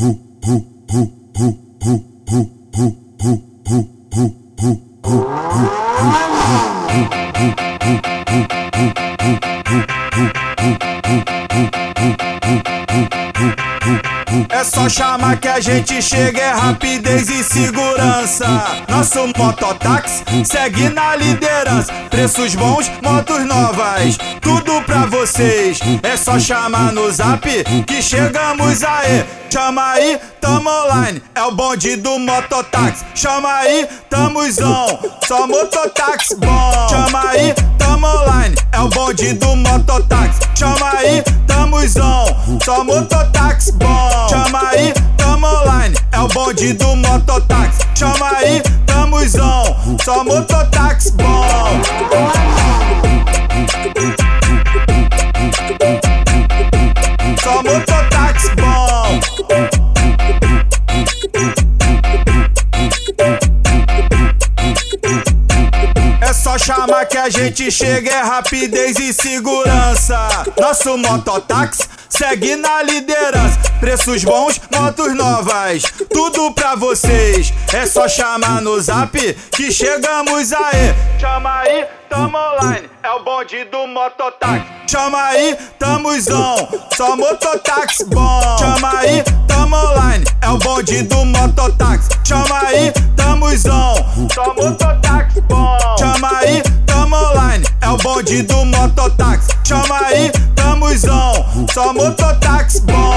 Woo! É só chamar que a gente chega, é rapidez e segurança. Nosso mototáxi segue na liderança. Preços bons, motos novas, tudo pra vocês. É só chamar no zap que chegamos aí. Chama aí, tamo online, é o bonde do mototáxi. Chama aí, tamo on, só mototáxi bom. Chama aí, tamo online, é o bonde do mototáxi. Chama aí, on, só mototáxi bom. Chama aí, tamo online, é o bonde do mototáxi. Chama aí, tamo on, só mototáxi bom. Só chamar que a gente chega, é rapidez e segurança. Nosso mototáxi segue na liderança. Preços bons, motos novas, tudo pra vocês. É só chamar no zap que chegamos aí. Chama aí, tamo online, é o bonde do mototáxi. Chama aí, tamo on, só mototáxi bom. Chama aí, tamo online, é o bonde do mototáxi. Bonde do mototáxi. Chama aí, tamo on, só mototáxi bom.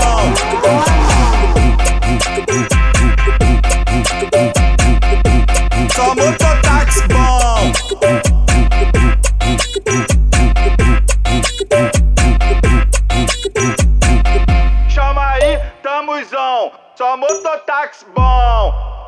Só mototáxi bom. Chama aí, tamo on, só mototáxi bom.